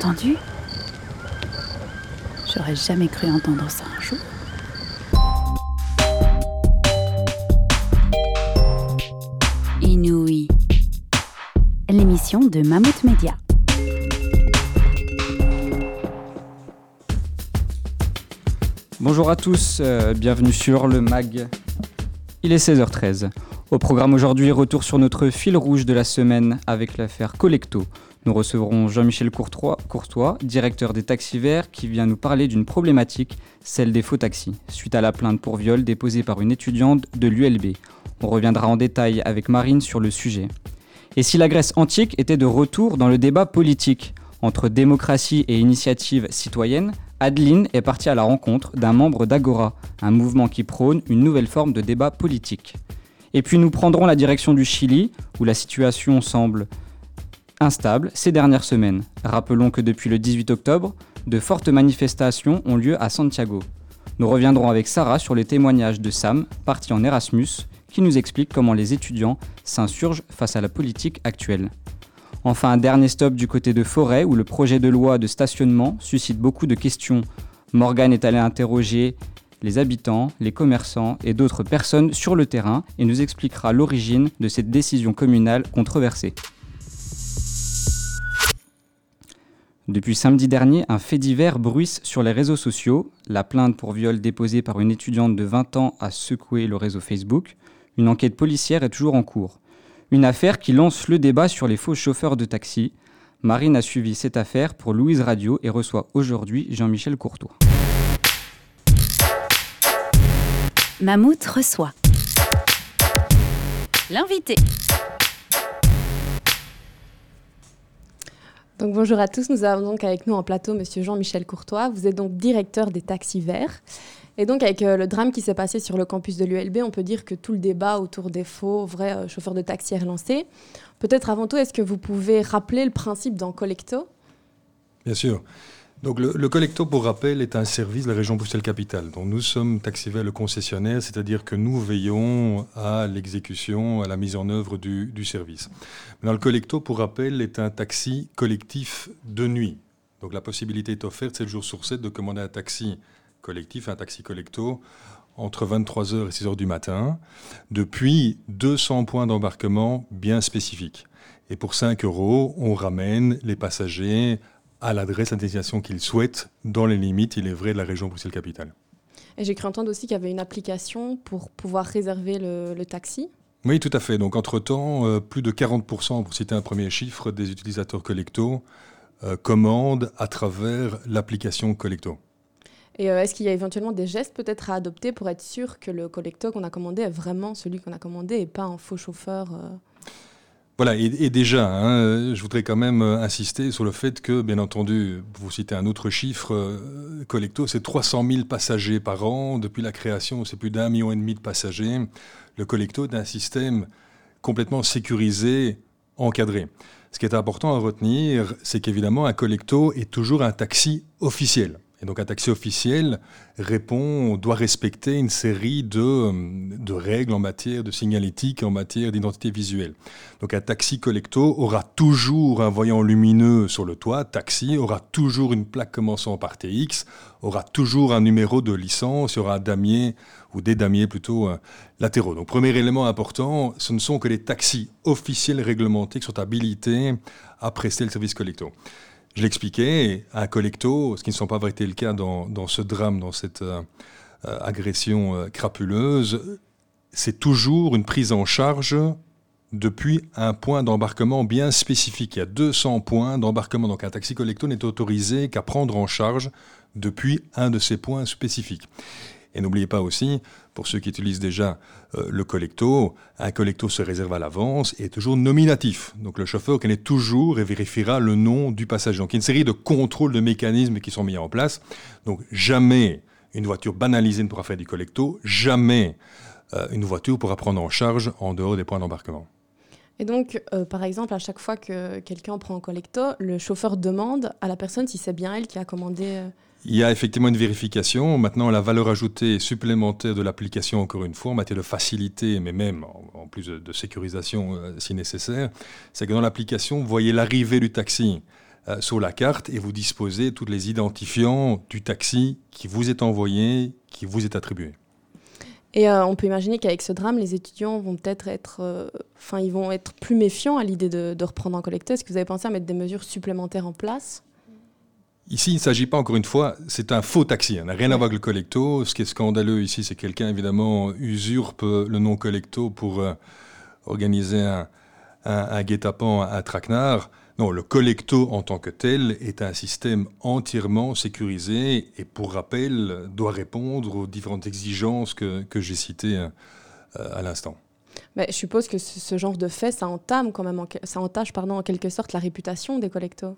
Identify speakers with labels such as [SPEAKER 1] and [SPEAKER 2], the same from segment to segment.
[SPEAKER 1] entendu J'aurais jamais cru entendre ça un jour. Inouï. L'émission de Mammouth Media.
[SPEAKER 2] Bonjour à tous, euh, bienvenue sur le MAG. Il est 16h13. Au programme aujourd'hui, retour sur notre fil rouge de la semaine avec l'affaire Collecto. Nous recevrons Jean-Michel Courtois, directeur des taxis verts, qui vient nous parler d'une problématique, celle des faux taxis, suite à la plainte pour viol déposée par une étudiante de l'ULB. On reviendra en détail avec Marine sur le sujet. Et si la Grèce antique était de retour dans le débat politique entre démocratie et initiative citoyenne, Adeline est partie à la rencontre d'un membre d'Agora, un mouvement qui prône une nouvelle forme de débat politique. Et puis nous prendrons la direction du Chili, où la situation semble instable ces dernières semaines. Rappelons que depuis le 18 octobre, de fortes manifestations ont lieu à Santiago. Nous reviendrons avec Sarah sur les témoignages de Sam, parti en Erasmus, qui nous explique comment les étudiants s'insurgent face à la politique actuelle. Enfin, un dernier stop du côté de Forêt, où le projet de loi de stationnement suscite beaucoup de questions. Morgane est allé interroger les habitants, les commerçants et d'autres personnes sur le terrain et nous expliquera l'origine de cette décision communale controversée. Depuis samedi dernier, un fait divers bruisse sur les réseaux sociaux. La plainte pour viol déposée par une étudiante de 20 ans a secoué le réseau Facebook. Une enquête policière est toujours en cours. Une affaire qui lance le débat sur les faux chauffeurs de taxi. Marine a suivi cette affaire pour Louise Radio et reçoit aujourd'hui Jean-Michel Courtois.
[SPEAKER 1] Mammouth reçoit. L'invité.
[SPEAKER 3] Donc bonjour à tous, nous avons donc avec nous en plateau Monsieur Jean-Michel Courtois. Vous êtes donc directeur des taxis verts. Et donc avec euh, le drame qui s'est passé sur le campus de l'ULB, on peut dire que tout le débat autour des faux vrais euh, chauffeurs de taxi est relancé. Peut-être avant tout, est-ce que vous pouvez rappeler le principe dans Collecto?
[SPEAKER 4] Bien sûr. Donc le, Collecto, pour rappel, est un service de la région Bruxelles-Capitale. Donc nous sommes Taxivel le concessionnaire, c'est-à-dire que nous veillons à l'exécution, à la mise en œuvre du, service. Le Collecto, pour rappel, est un taxi collectif de nuit. Donc la possibilité est offerte 7 jours sur 7 de commander un taxi collectif, un taxi collecto, entre 23h et 6h du matin, depuis 200 points d'embarquement bien spécifiques. Et pour 5 euros, on ramène les passagers à l'adresse, à destination qu'ils souhaitent, dans les limites, il est vrai, de la région Bruxelles-Capitale.
[SPEAKER 3] Et j'ai cru entendre aussi qu'il y avait une application pour pouvoir réserver le, taxi.
[SPEAKER 4] Oui, tout à fait. Donc, entre-temps, euh, plus de 40%, pour citer un premier chiffre, des utilisateurs Collecto euh, commandent à travers l'application Collecto.
[SPEAKER 3] Et euh, est-ce qu'il y a éventuellement des gestes peut-être à adopter pour être sûr que le Collecto qu'on a commandé est vraiment celui qu'on a commandé et pas un faux chauffeur
[SPEAKER 4] voilà, et, déjà, hein, je voudrais quand même euh, insister sur le fait que, bien entendu, vous citez un autre chiffre, euh, Collecto, c'est 300 000 passagers par an. Depuis la création, c'est plus d'un million et demi de passagers. Le Collecto est un système complètement sécurisé, encadré. Ce qui est important à retenir, c'est qu'évidemment, un Collecto est toujours un taxi officiel. Et donc un taxi officiel répond, doit respecter une série de, règles en matière de signalétique, en matière d'identité visuelle. Donc un taxi collecto aura toujours un voyant lumineux sur le toit, taxi, aura toujours une plaque commençant par TX, aura toujours un numéro de licence, aura un damier, ou des damiers plutôt, euh, latéraux. Donc premier élément important, ce ne sont que les taxis officiels réglementés qui sont habilités à prester le service collecto. Je l'expliquais, un collecto, ce qui ne semble pas été le cas dans, ce drame, dans cette euh, euh, agression euh, crapuleuse, c'est toujours une prise en charge depuis un point d'embarquement bien spécifique. Il y a 200 points d'embarquement, donc un taxi collecto n'est autorisé qu'à prendre en charge depuis un de ces points spécifiques. Et n'oubliez pas aussi, pour ceux qui utilisent déjà euh, le collecto, un collecto se réserve à l'avance et est toujours nominatif. Donc le chauffeur connaît toujours et vérifiera le nom du passager. Donc il y a une série de contrôles, de mécanismes qui sont mis en place. Donc jamais une voiture banalisée ne pourra faire du collecto, jamais euh, une voiture pourra prendre en charge en dehors des points d'embarquement.
[SPEAKER 3] Et donc, euh, par exemple, à chaque fois que quelqu'un prend un collecto, le chauffeur demande à la personne si c'est bien elle qui a commandé.
[SPEAKER 4] Il y a effectivement une vérification. Maintenant, la valeur ajoutée supplémentaire de l'application, encore une fois, en matière de facilité, mais même en, plus de, sécurisation euh, si nécessaire, c'est que dans l'application, vous voyez l'arrivée du taxi euh, sur la carte et vous disposez tous les identifiants du taxi qui vous est envoyé, qui vous est attribué.
[SPEAKER 3] Et euh, on peut imaginer qu'avec ce drame, les étudiants vont peut-être être, enfin, ils vont être plus méfiants à l'idée de, de, reprendre en collecteur. Est-ce que vous avez pensé à mettre des mesures supplémentaires en place?
[SPEAKER 4] Ici, il ne s'agit pas, encore une fois, c'est un faux taxi. Ça n'a rien à voir avec le collecto. Ce qui est scandaleux ici, c'est que quelqu'un, évidemment, usurpe le nom collecto pour organiser un, un, un guet-apens à Traquenard. Non, le collecto en tant que tel est un système entièrement sécurisé et pour rappel doit répondre aux différentes exigences que, que j'ai citées euh, à l'instant.
[SPEAKER 3] Mais je suppose que ce, genre de fait, ça entame quand même, ça entache en quelque sorte la réputation des collectos.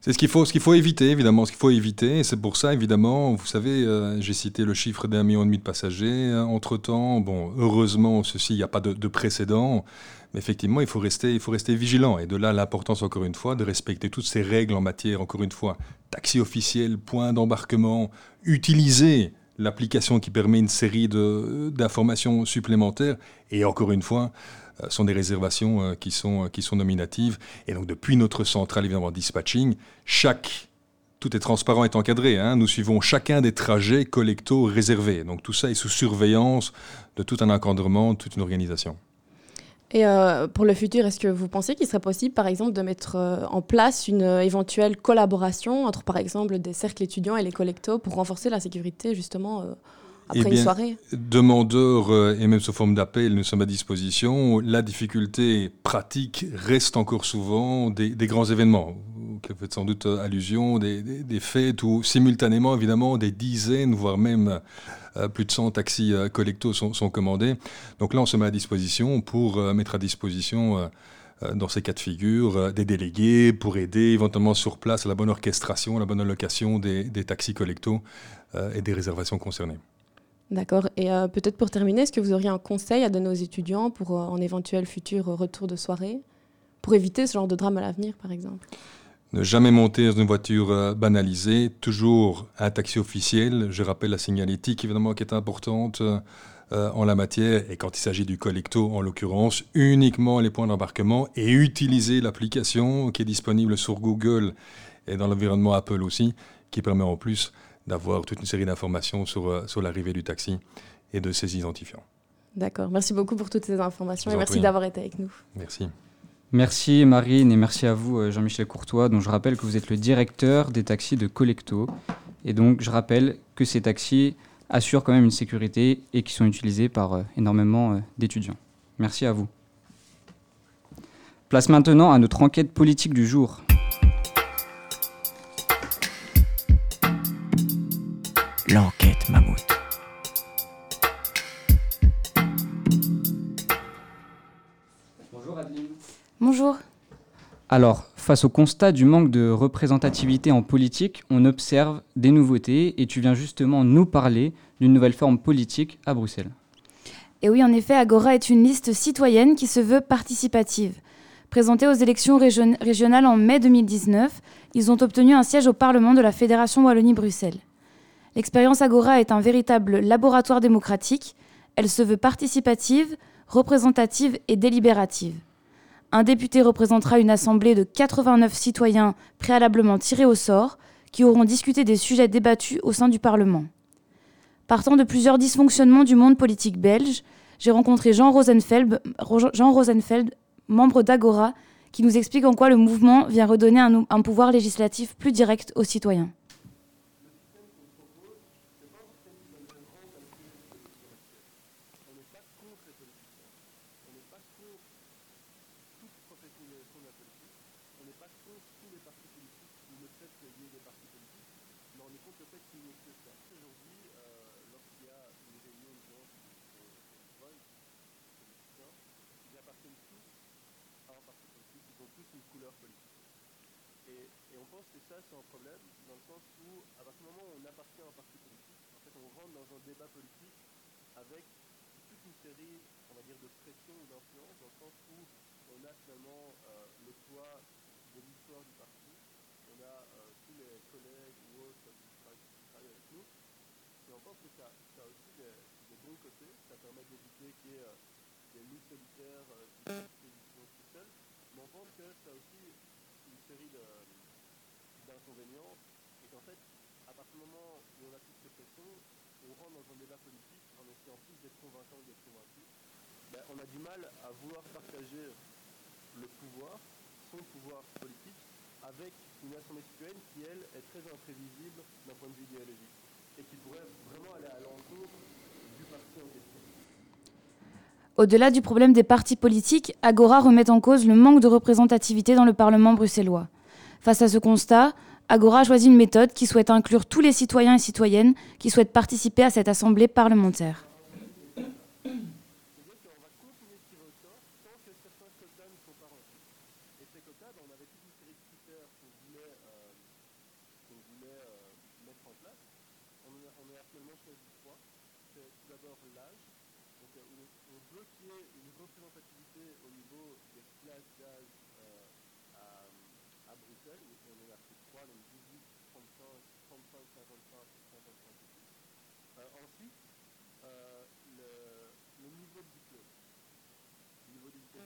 [SPEAKER 4] C'est ce qu'il faut, ce qu'il faut éviter, évidemment, ce qu'il faut éviter. C'est pour ça, évidemment, vous savez, euh, j'ai cité le chiffre d'un million et demi de passagers. Entre temps, bon, heureusement, ceci, il n'y a pas de, de précédent. Mais effectivement, il faut rester, il faut rester vigilant. Et de là, l'importance, encore une fois, de respecter toutes ces règles en matière, encore une fois, taxi officiel, point d'embarquement, utiliser l'application qui permet une série d'informations supplémentaires. Et encore une fois, euh, sont des réservations euh, qui, sont, qui sont nominatives. Et donc, depuis notre centrale, évidemment, dispatching, chaque tout est transparent et encadré. Hein. Nous suivons chacun des trajets collecto réservés. Donc tout ça est sous surveillance de tout un encadrement, de toute une organisation.
[SPEAKER 3] Et euh, pour le futur, est-ce que vous pensez qu'il serait possible, par exemple, de mettre euh, en place une euh, éventuelle collaboration entre, par exemple, des cercles étudiants et les collectos pour renforcer la sécurité, justement, après
[SPEAKER 4] eh bien,
[SPEAKER 3] une soirée?
[SPEAKER 4] Demandeurs et même sous forme d'appel, nous sommes à disposition. La difficulté pratique reste encore souvent des, des grands événements. Vous faites sans doute allusion, des, des, fêtes où simultanément, évidemment, des dizaines, voire même euh, plus de 100 taxis euh, collectos sont, commandés. Donc là, on se met à disposition pour euh, mettre à disposition dans ces cas de figure, des délégués pour aider éventuellement sur place à la bonne orchestration, à la bonne allocation des, taxis collectos et des réservations concernées.
[SPEAKER 3] D'accord. Et euh, peut-être pour terminer, est-ce que vous auriez un conseil à donner aux étudiants pour euh, un éventuel futur retour de soirée, pour éviter ce genre de drame à l'avenir, par exemple?
[SPEAKER 4] Ne jamais monter dans une voiture euh, banalisée, toujours un taxi officiel. Je rappelle la signalétique, évidemment, qui est importante euh, en la matière. Et quand il s'agit du collecto, en l'occurrence, uniquement les points d'embarquement et utiliser l'application qui est disponible sur Google et dans l'environnement Apple aussi, qui permet en plus d'avoir toute une série d'informations sur, euh, sur l'arrivée du taxi et de ses identifiants.
[SPEAKER 3] D'accord. Merci beaucoup pour toutes ces informations et merci d'avoir été avec nous.
[SPEAKER 4] Merci.
[SPEAKER 2] Merci Marine et merci à vous euh, Jean-Michel Courtois, dont je rappelle que vous êtes le directeur des taxis de Collecto. Et donc je rappelle que ces taxis assurent quand même une sécurité et qui sont utilisés par euh, énormément euh, d'étudiants. Merci à vous. Place maintenant à notre enquête politique du jour.
[SPEAKER 5] L'enquête mammouth.
[SPEAKER 2] Alors, face au constat du manque de représentativité en politique, on observe des nouveautés et tu viens justement nous parler d'une nouvelle forme politique à Bruxelles.
[SPEAKER 1] Et oui, en effet, Agora est une liste citoyenne qui se veut participative. Présentés aux élections région régionales en mai 2019, ils ont obtenu un siège au Parlement de la Fédération Wallonie-Bruxelles. L'expérience Agora est un véritable laboratoire démocratique. Elle se veut participative, représentative et délibérative. Un député représentera une assemblée de 89 citoyens préalablement tirés au sort qui auront discuté des sujets débattus au sein du Parlement. Partant de plusieurs dysfonctionnements du monde politique belge, j'ai rencontré Jean Rosenfeld, membre d'Agora, qui nous explique en quoi le mouvement vient redonner un pouvoir législatif plus direct aux citoyens.
[SPEAKER 6] couleur politique. Et, on pense que ça, c'est un problème, dans le sens où, à partir du moment où on appartient à un parti politique, en fait, on rentre dans un débat politique avec toute une série, on va dire, de pression ou d'influence, dans le sens où on a finalement euh, le poids de l'histoire du parti, on a euh, tous les collègues ou autres qui travaillent, avec nous, et on pense que ça, ça a aussi des, bons côtés, ça permet d'éviter qu'il y ait euh, des luttes solitaires qui se tout seuls, on pense que ça a aussi une série d'inconvénients, et qu'en fait, à partir du moment où on applique cette question, on rentre dans un débat politique en essayant plus d'être convaincant ou d'être convaincu. Ben, on a du mal à vouloir partager le pouvoir, son pouvoir politique, avec une assemblée citoyenne qui, elle, est très imprévisible d'un point de vue idéologique et qui pourrait
[SPEAKER 1] Au-delà du problème des partis politiques, Agora remet en cause le manque de représentativité dans le Parlement bruxellois. Face à ce constat, Agora a choisi une méthode qui souhaite inclure tous les citoyens et citoyennes qui souhaitent participer à cette assemblée parlementaire.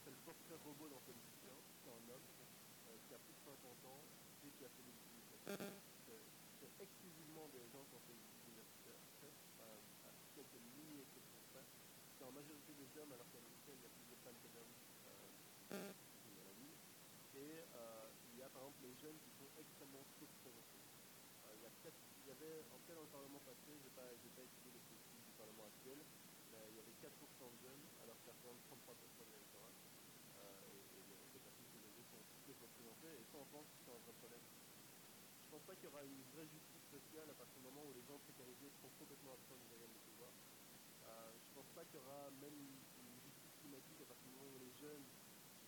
[SPEAKER 6] Aujourd'hui, si on fait le portrait robot d'un politicien, c'est un homme euh, qui a plus de 50 ans et qui a fait des études C'est exclusivement des gens qui ont fait des études. C'est en majorité des hommes, alors qu'à l'université, il y a plus de femmes que d'hommes. Et il y a par exemple les jeunes qui sont extrêmement sous-représentés. Euh, il, y a il y avait, en cas dans le Parlement passé, je n'ai pas, pas étudié les statistiques du Parlement actuel, mais il y avait 4% de jeunes alors qu'il y a 33% de l'électorat. Euh, et, et les, les partis politiques sont et ça on pense que c'est un vrai problème. Je pense pas qu'il y aura une vraie justice sociale à partir du moment où les gens précarisés seront complètement absents des organes de pouvoir. Euh, je pense pas qu'il y aura même une, justice climatique à partir du moment où les jeunes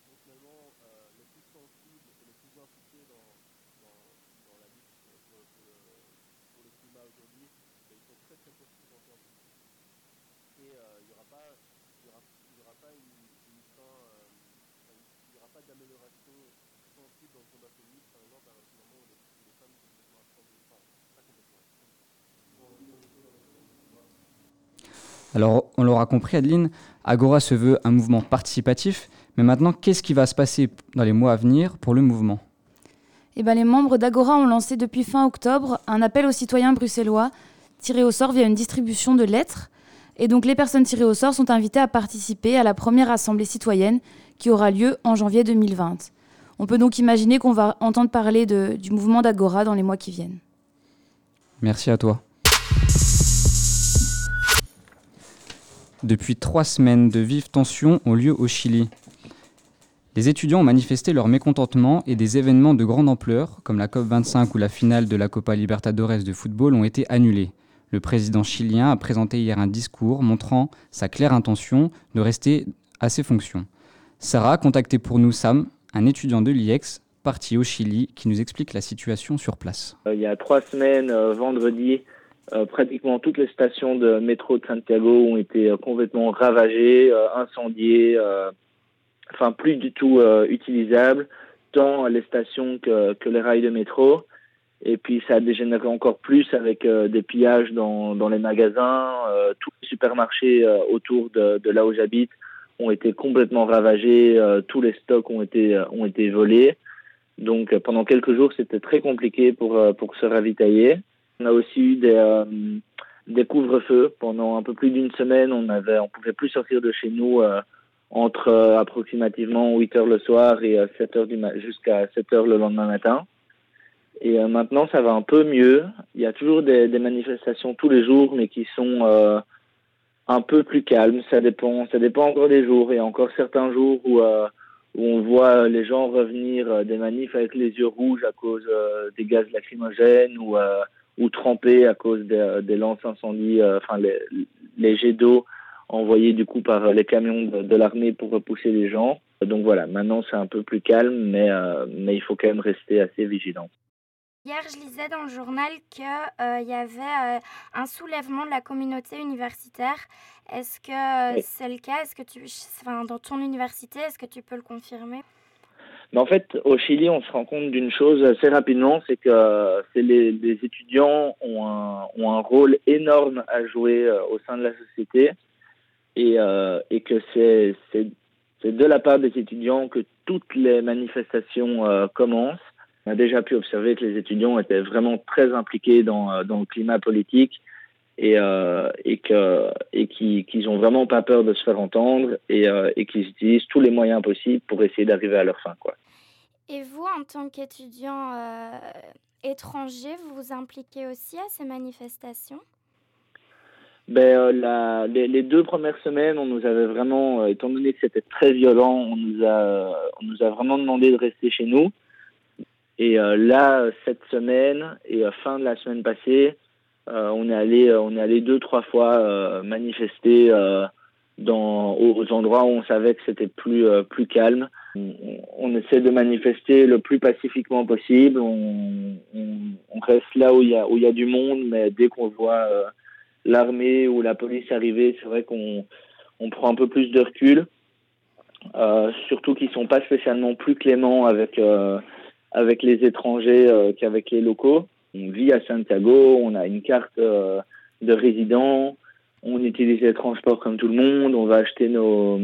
[SPEAKER 6] sont finalement euh, les plus sensibles et les plus impliqués dans, dans, la lutte pour, le, climat aujourd'hui, ils sont très très peu représentés en politique. Et euh, il n'y aura pas, il y aura, pas une, une euh, il n'y aura pas d'amélioration sensible dans le combat féministe, par exemple, à un moment où les, où les femmes sont complètement absentes, enfin, pas complètement absentes.
[SPEAKER 2] Alors, on l'aura compris, Adeline, Agora se veut un mouvement participatif, mais maintenant, qu'est-ce qui va se passer dans les mois à venir pour le mouvement?
[SPEAKER 1] Eh ben, Les membres d'Agora ont lancé depuis fin octobre un appel aux citoyens bruxellois tirés au sort via une distribution de lettres. Et donc les personnes tirées au sort sont invitées à participer à la première assemblée citoyenne qui aura lieu en janvier 2020. On peut donc imaginer qu'on va entendre parler du mouvement d'Agora dans les mois qui viennent.
[SPEAKER 2] Merci à toi. Depuis trois semaines, de vives tensions ont lieu au Chili. Les étudiants ont manifesté leur mécontentement et des événements de grande ampleur, comme la COP25 ou la finale de la Copa Libertadores de football, ont été annulés. Le président chilien a présenté hier un discours montrant sa claire intention de rester à ses fonctions. Sarah a contacté pour nous Sam, un étudiant de l'IEX, parti au Chili, qui nous explique la situation sur place.
[SPEAKER 7] Euh, il y a trois semaines, euh, vendredi, euh, pratiquement toutes les stations de métro de Santiago ont été complètement ravagées, incendiées enfin plus du tout euh, utilisable, tant les stations que, les rails de métro. Et puis ça a dégénéré encore plus avec des pillages dans, les magasins. Tous les supermarchés autour de, de, là où j'habite ont été complètement ravagés. tous les stocks ont été, ont été volés. Donc pendant quelques jours, c'était très compliqué pour, pour se ravitailler. On a aussi eu des, des couvre-feux. Pendant un peu plus d'une semaine, on avait, on pouvait plus sortir de chez nous entre euh, approximativement 8 heures le soir et 7 euh, heures jusqu'à 7 heures le lendemain matin. Et euh, maintenant, ça va un peu mieux. Il y a toujours des, manifestations tous les jours, mais qui sont euh, un peu plus calmes. Ça dépend, ça dépend encore des jours. Il y a encore certains jours où, euh, où on voit les gens revenir des manifs avec les yeux rouges à cause des gaz lacrymogènes ou, ou trempés à cause des, lances incendies, enfin les, les jets d'eau envoyés du coup par les camions de, l'armée pour repousser les gens. Donc voilà, maintenant c'est un peu plus calme, mais, euh, mais il faut quand même rester assez vigilant.
[SPEAKER 8] Hier, je lisais dans le journal qu'il euh, y avait euh, un soulèvement de la communauté universitaire. Est-ce que c'est le cas? Est-ce que tu, enfin, dans ton université, est-ce que tu peux le confirmer?
[SPEAKER 7] Mais En fait, au Chili, on se rend compte d'une chose assez rapidement, c'est que les, les étudiants ont un, ont un rôle énorme à jouer euh, au sein de la société et, euh, et que c'est de la part des étudiants que toutes les manifestations euh, commencent. On a déjà pu observer que les étudiants étaient vraiment très impliqués dans, euh, dans le climat politique et, euh, et que et qui qu'ils ont vraiment pas peur de se faire entendre et, euh, et qu'ils utilisent tous les moyens possibles pour essayer d'arriver à leur fin quoi.
[SPEAKER 8] Et vous, en tant qu'étudiant euh, étranger, vous vous impliquez aussi à ces manifestations?
[SPEAKER 7] Ben, euh, la, les, les deux premières semaines, on nous avait vraiment, étant donné que c'était très violent, on nous a, on nous a vraiment demandé de rester chez nous. Et euh, là, cette semaine et euh, fin de la semaine passée, euh, on est allé, on est allé deux trois fois manifester dans aux endroits où on savait que c'était plus plus calme. On, essaie de manifester le plus pacifiquement possible. On, reste là où il y a y a du monde, mais dès qu'on voit l'armée ou la police arriver, c'est vrai qu'on on prend un peu plus de recul. Surtout qu'ils sont pas spécialement plus cléments avec avec les étrangers euh, qu'avec les locaux. On vit à Santiago, on a une carte euh, de résident, on utilise les transports comme tout le monde, on va acheter nos,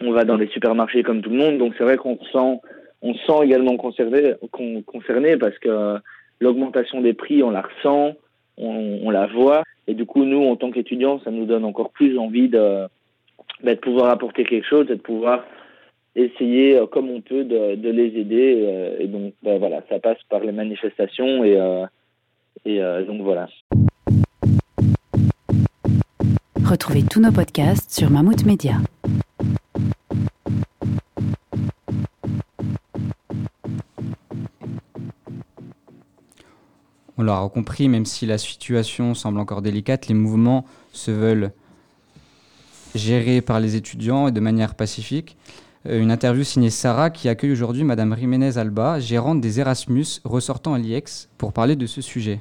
[SPEAKER 7] on va dans les supermarchés comme tout le monde. Donc c'est vrai qu'on se sent, on se sent également concerné, con- concerné parce que l'augmentation des prix, on la ressent, on, on la voit. Et du coup, nous, en tant qu'étudiants, ça nous donne encore plus envie de, bah, de pouvoir apporter quelque chose de pouvoir essayer euh, comme on peut de, de les aider. euh, et donc, bah, voilà, ça passe par les manifestations et, euh, et euh, donc voilà.
[SPEAKER 9] Retrouvez tous nos podcasts sur Mammouth Media.
[SPEAKER 2] On l'aura compris, même si la situation semble encore délicate, les mouvements se veulent gérés par les étudiants et de manière pacifique. Euh, Une interview signée Sarah qui accueille aujourd'hui Madame Jiménez Alba, gérante des Erasmus ressortant à l'IEX, pour parler de ce sujet.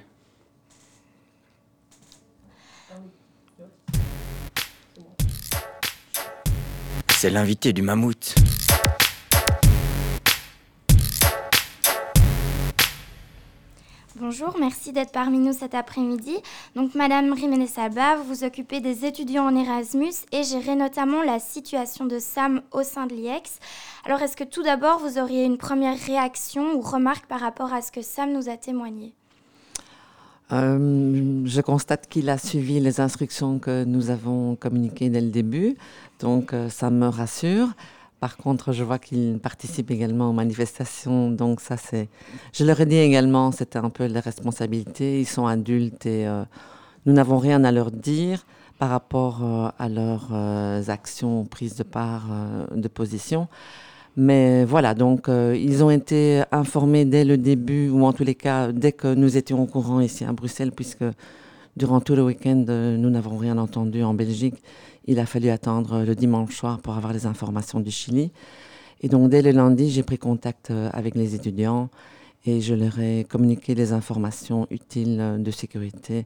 [SPEAKER 5] C'est l'invité du mammouth.
[SPEAKER 8] Bonjour, merci d'être parmi nous cet après-midi. Donc, Madame Jiménez Alba, vous vous occupez des étudiants en Erasmus et gérez notamment la situation de Sam au sein de l'IEX. Alors, est-ce que tout d'abord, vous auriez une première réaction ou remarque par rapport à ce que Sam nous a témoigné?
[SPEAKER 10] Euh, je constate qu'il a suivi les instructions que nous avons communiquées dès le début, donc euh, ça me rassure. Par contre, je vois qu'il participe également aux manifestations, donc ça c'est... Je leur ai dit également, c'était un peu leur responsabilité, ils sont adultes et euh, nous n'avons rien à leur dire par rapport euh, à leurs euh, actions, prises de part, de position. Mais voilà, donc ils ont été informés dès le début, ou en tous les cas, dès que nous étions au courant ici à Bruxelles, puisque durant tout le week-end, euh, nous n'avons rien entendu en Belgique. Il a fallu attendre le dimanche soir pour avoir les informations du Chili. Et donc dès le lundi, j'ai pris contact euh, avec les étudiants et je leur ai communiqué les informations utiles euh, de sécurité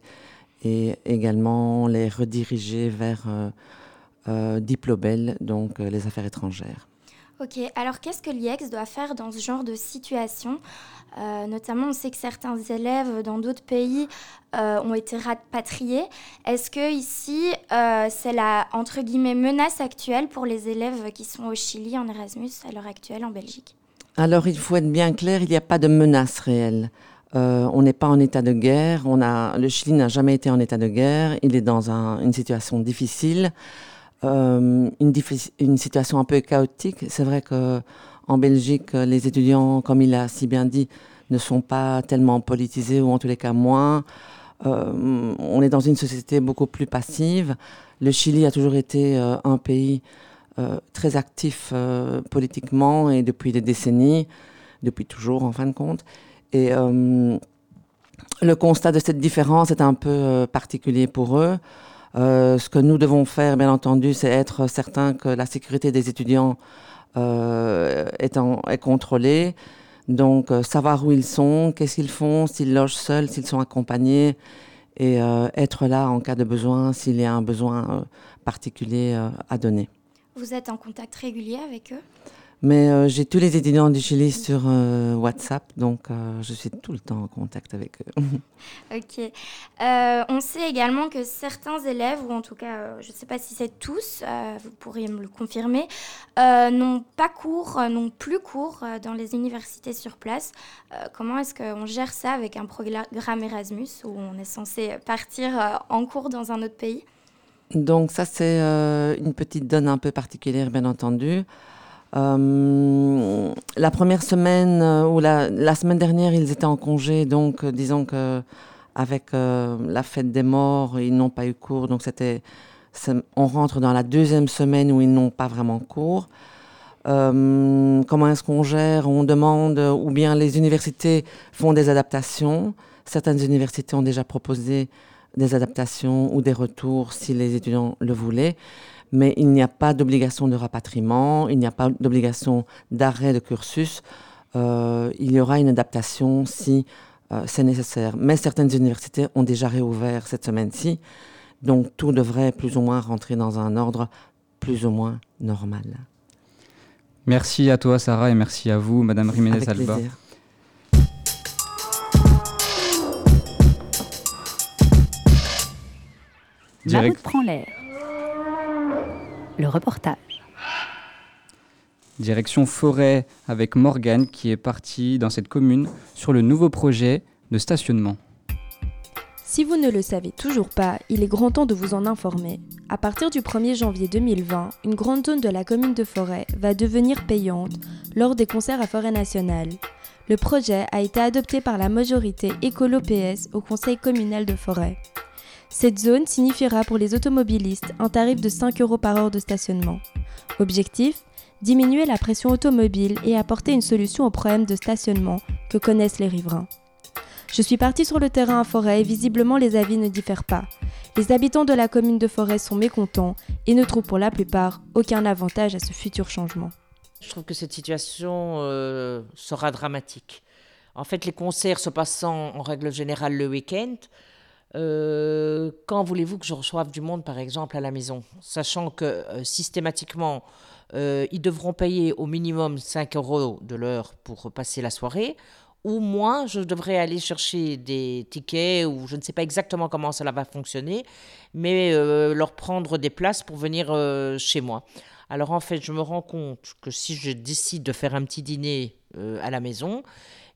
[SPEAKER 10] et également les rediriger vers euh, euh, Diplobel, donc euh, les affaires étrangères.
[SPEAKER 8] Ok, alors qu'est-ce que l'IEX doit faire dans ce genre de situation Euh, Notamment, on sait que certains élèves dans d'autres pays euh, ont été rapatriés. Est-ce que ici, euh, c'est la entre guillemets menace actuelle pour les élèves qui sont au Chili en Erasmus à l'heure actuelle en Belgique?
[SPEAKER 10] Alors, il faut être bien clair, il n'y a pas de menace réelle. On n'est pas en état de guerre. Le Chili n'a jamais été en état de guerre. Il est dans un- une situation difficile, euh, une, situation un peu chaotique. C'est vrai que en Belgique, les étudiants, comme il a si bien dit, ne sont pas tellement politisés ou en tous les cas moins. Euh, on est dans une société beaucoup plus passive. Le Chili a toujours été euh, un pays très actif politiquement et depuis des décennies, depuis toujours en fin de compte. Et le constat de cette différence est un peu particulier pour eux. Euh, ce que nous devons faire, bien entendu, c'est être certain que la sécurité des étudiants euh, est, contrôlée. Donc, euh, savoir où ils sont, qu'est-ce qu'ils font, s'ils logent seuls, s'ils sont accompagnés, et être là en cas de besoin, s'il y a un besoin particulier à donner.
[SPEAKER 8] Vous êtes en contact régulier avec eux?
[SPEAKER 10] Mais euh, j'ai tous les étudiants du Chili sur euh, WhatsApp, donc euh, je suis tout le temps en contact avec eux.
[SPEAKER 8] Ok. On sait également que certains élèves, ou en tout cas, je ne sais pas si c'est tous, vous pourriez me le confirmer, n'ont pas cours, n'ont plus cours dans les universités sur place. Comment est-ce qu'on gère ça avec un programme Erasmus où on est censé partir en cours dans un autre pays?
[SPEAKER 10] Donc ça, c'est une petite donne un peu particulière, bien entendu. Euh, la première semaine euh, ou la, semaine dernière, ils étaient en congé, donc euh, disons que avec la fête des morts, ils n'ont pas eu cours, donc c'était, on rentre dans la deuxième semaine où ils n'ont pas vraiment cours. Comment est-ce qu'on gère? On demande, ou bien les universités font des adaptations. Certaines universités ont déjà proposé des adaptations ou des retours si les étudiants le voulaient. Mais il n'y a pas d'obligation de rapatriement, il n'y a pas d'obligation d'arrêt de cursus. Euh, il y aura une adaptation si euh, c'est nécessaire. Mais certaines universités ont déjà réouvert cette semaine-ci, donc tout devrait plus ou moins rentrer dans un ordre plus ou moins normal.
[SPEAKER 2] Merci à toi, Sarah, et merci à vous, Madame Jiménez
[SPEAKER 10] Avec
[SPEAKER 2] Alba.
[SPEAKER 10] plaisir.
[SPEAKER 2] Direct-
[SPEAKER 9] Mammouth prend l'air. Le reportage.
[SPEAKER 2] Direction forêt avec Morgane qui est partie dans cette commune sur le nouveau projet de stationnement.
[SPEAKER 11] Si vous ne le savez toujours pas, il est grand temps de vous en informer. À partir du 1er janvier 2020, une grande zone de la commune de Forêt va devenir payante lors des concerts à Forêt nationale. Le projet a été adopté par la majorité écolo-PS au conseil communal de Forêt. Cette zone signifiera pour les automobilistes un tarif de 5 euros par heure de stationnement. Objectif Diminuer la pression automobile et apporter une solution au problème de stationnement que connaissent les riverains. Je suis partie sur le terrain à Forêt et visiblement les avis ne diffèrent pas. Les habitants de la commune de Forêt sont mécontents et ne trouvent pour la plupart aucun avantage à ce futur changement.
[SPEAKER 12] Je trouve que cette situation euh, sera dramatique. En fait, les concerts se passant en règle générale le week-end, euh, quand voulez-vous que je reçoive du monde, par exemple, à la maison? Sachant que euh, systématiquement, euh, ils devront payer au minimum 5 euros de l'heure pour passer la soirée, ou moi, je devrais aller chercher des tickets, ou je ne sais pas exactement comment cela va fonctionner, mais leur prendre des places pour venir chez moi. Alors en fait, je me rends compte que si je décide de faire un petit dîner à la maison,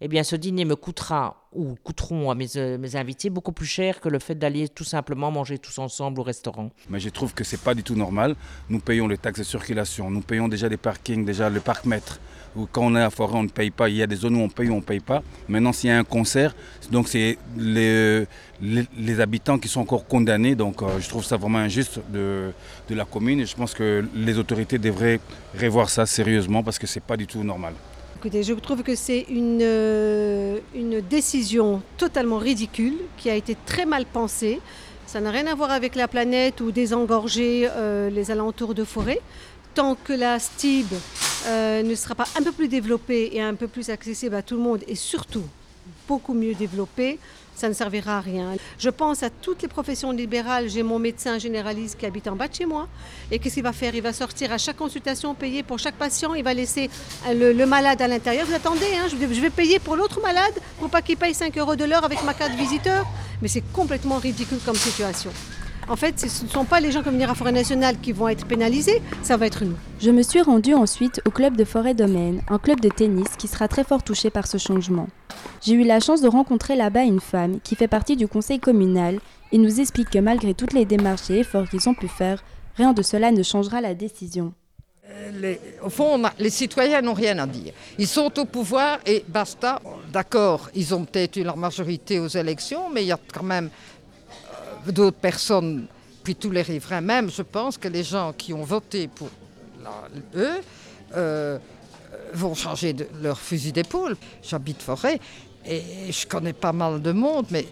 [SPEAKER 12] eh bien ce dîner me coûtera, ou coûteront à mes, euh, mes invités, beaucoup plus cher que le fait d'aller tout simplement manger tous ensemble au restaurant.
[SPEAKER 13] Mais je trouve que c'est pas du tout normal. Nous payons les taxes de circulation, nous payons déjà les parkings, déjà le parc-mètre. Quand on est à forêt, on ne paye pas. Il y a des zones où on paye ou on ne paye pas. Maintenant, s'il y a un concert, donc c'est les habitants qui sont encore condamnés. Donc euh, je trouve ça vraiment injuste de, de la commune. Et je pense que les autorités devraient revoir ça sérieusement parce que c'est pas du tout normal.
[SPEAKER 14] Je trouve que c'est une, euh, une décision totalement ridicule qui a été très mal pensée. Ça n'a rien à voir avec la planète ou désengorger euh, les alentours de forêt. Tant que la STIB euh, ne sera pas un peu plus développée et un peu plus accessible à tout le monde et surtout beaucoup mieux développée, ça ne servira à rien. Je pense à toutes les professions libérales. J'ai mon médecin généraliste qui habite en bas de chez moi. Et qu'est-ce qu'il va faire? Il va sortir à chaque consultation payer pour chaque patient. Il va laisser euh, le, malade à l'intérieur. Vous attendez, hein, je, vais, je vais payer pour l'autre malade pour pas qu'il paye 5 euros de l'heure avec ma carte visiteur. Mais c'est complètement ridicule comme situation. En fait, ce ne sont pas les gens qui vont venir à Forêt Nationale qui vont être pénalisés, ça va être nous.
[SPEAKER 11] Je me suis rendue ensuite au club de Forêt Domaine, un club de tennis qui sera très fort touché par ce changement. J'ai eu la chance de rencontrer là-bas une femme qui fait partie du conseil communal et nous explique que malgré toutes les démarches et efforts qu'ils ont pu faire, rien de cela ne changera la décision.
[SPEAKER 15] Les- au fond, on a- les citoyens n'ont rien à dire. Ils sont au pouvoir et basta. D'accord, ils ont peut-être eu leur majorité aux élections, mais il y a quand même euh, d'autres personnes, puis tous les riverains même, je pense que les gens qui ont voté pour eux euh, vont changer de leur fusil d'épaule. J'habite Forêt et je connais pas mal de monde, mais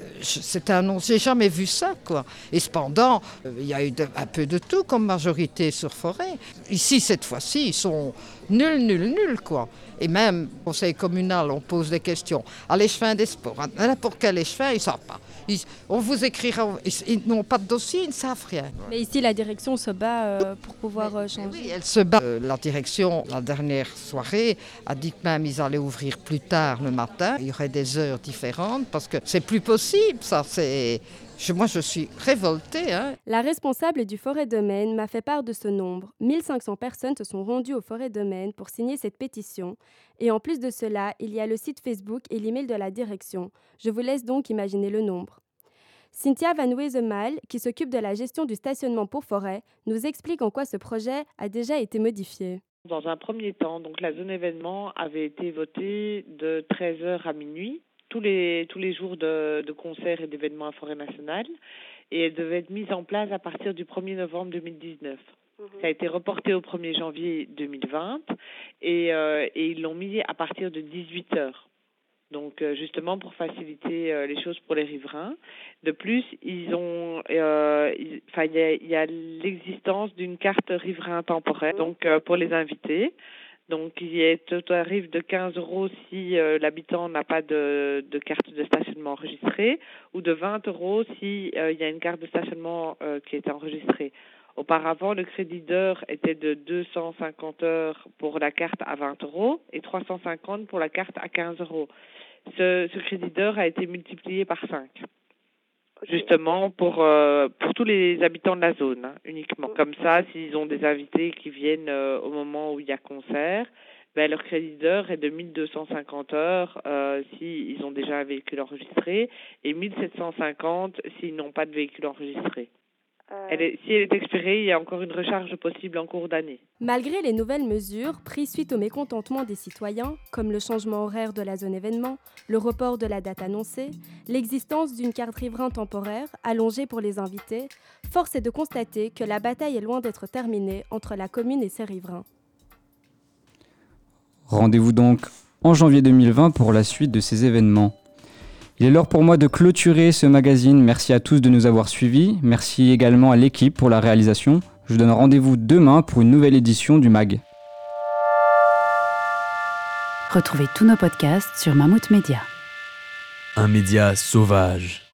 [SPEAKER 15] euh, c'est un non, j'ai jamais vu ça quoi. Et cependant, euh, il y a eu un peu de tout comme majorité sur Forêt. Ici cette fois-ci, ils sont Nul, nul, nul, quoi. Et même au conseil communal, on pose des questions. À l'échevin des sports, n'importe quel échevin, ils ne savent pas. Ils, on vous écrira, ils, ils n'ont pas de dossier, ils ne savent rien.
[SPEAKER 11] Mais ici, la direction se bat euh, pour pouvoir euh, changer.
[SPEAKER 15] Oui, elle se bat. Euh, la direction, la dernière soirée, a dit que même ils allaient ouvrir plus tard le matin. Il y aurait des heures différentes parce que c'est plus possible, ça. C'est je, moi, je suis révoltée. Hein.
[SPEAKER 11] La responsable du Forêt Domaine m'a fait part de ce nombre. 1500 personnes se sont rendues au Forêt Domaine pour signer cette pétition. Et en plus de cela, il y a le site Facebook et l'email de la direction. Je vous laisse donc imaginer le nombre. Cynthia Van Weezemal, qui s'occupe de la gestion du stationnement pour forêt, nous explique en quoi ce projet a déjà été modifié.
[SPEAKER 16] Dans un premier temps, donc la zone événement avait été votée de 13h à minuit tous les, tous les jours de, de concerts et d'événements à Forêt Nationale et elle devait être mise en place à partir du 1er novembre 2019. Ça a été reporté au 1er janvier 2020 et, euh, et ils l'ont mis à partir de 18 heures. Donc euh, justement pour faciliter euh, les choses pour les riverains. De plus, ils ont, il y a, y a l'existence d'une carte riverain temporaire. Donc euh, pour les invités. Donc, il est au tarif de 15 euros si euh, l'habitant n'a pas de, de, carte de stationnement enregistrée ou de 20 euros si euh, il y a une carte de stationnement euh, qui est enregistrée. Auparavant, le crédit d'heure était de 250 heures pour la carte à 20 euros et 350 pour la carte à 15 euros. Ce, ce crédit d'heure a été multiplié par 5 justement pour euh, pour tous les habitants de la zone hein, uniquement. Comme ça, s'ils ont des invités qui viennent euh, au moment où il y a concert, ben, leur crédit d'heure est de 1250 heures euh, s'ils ont déjà un véhicule enregistré et 1750 s'ils n'ont pas de véhicule enregistré. Elle est, si elle est expirée, il y a encore une recharge possible en cours d'année.
[SPEAKER 11] Malgré les nouvelles mesures prises suite au mécontentement des citoyens, comme le changement horaire de la zone événement, le report de la date annoncée, l'existence d'une carte riverain temporaire allongée pour les invités, force est de constater que la bataille est loin d'être terminée entre la commune et ses riverains.
[SPEAKER 2] Rendez-vous donc en janvier 2020 pour la suite de ces événements. Il est l'heure pour moi de clôturer ce magazine. Merci à tous de nous avoir suivis. Merci également à l'équipe pour la réalisation. Je vous donne rendez-vous demain pour une nouvelle édition du MAG.
[SPEAKER 9] Retrouvez tous nos podcasts sur Mammouth Media.
[SPEAKER 17] Un média sauvage.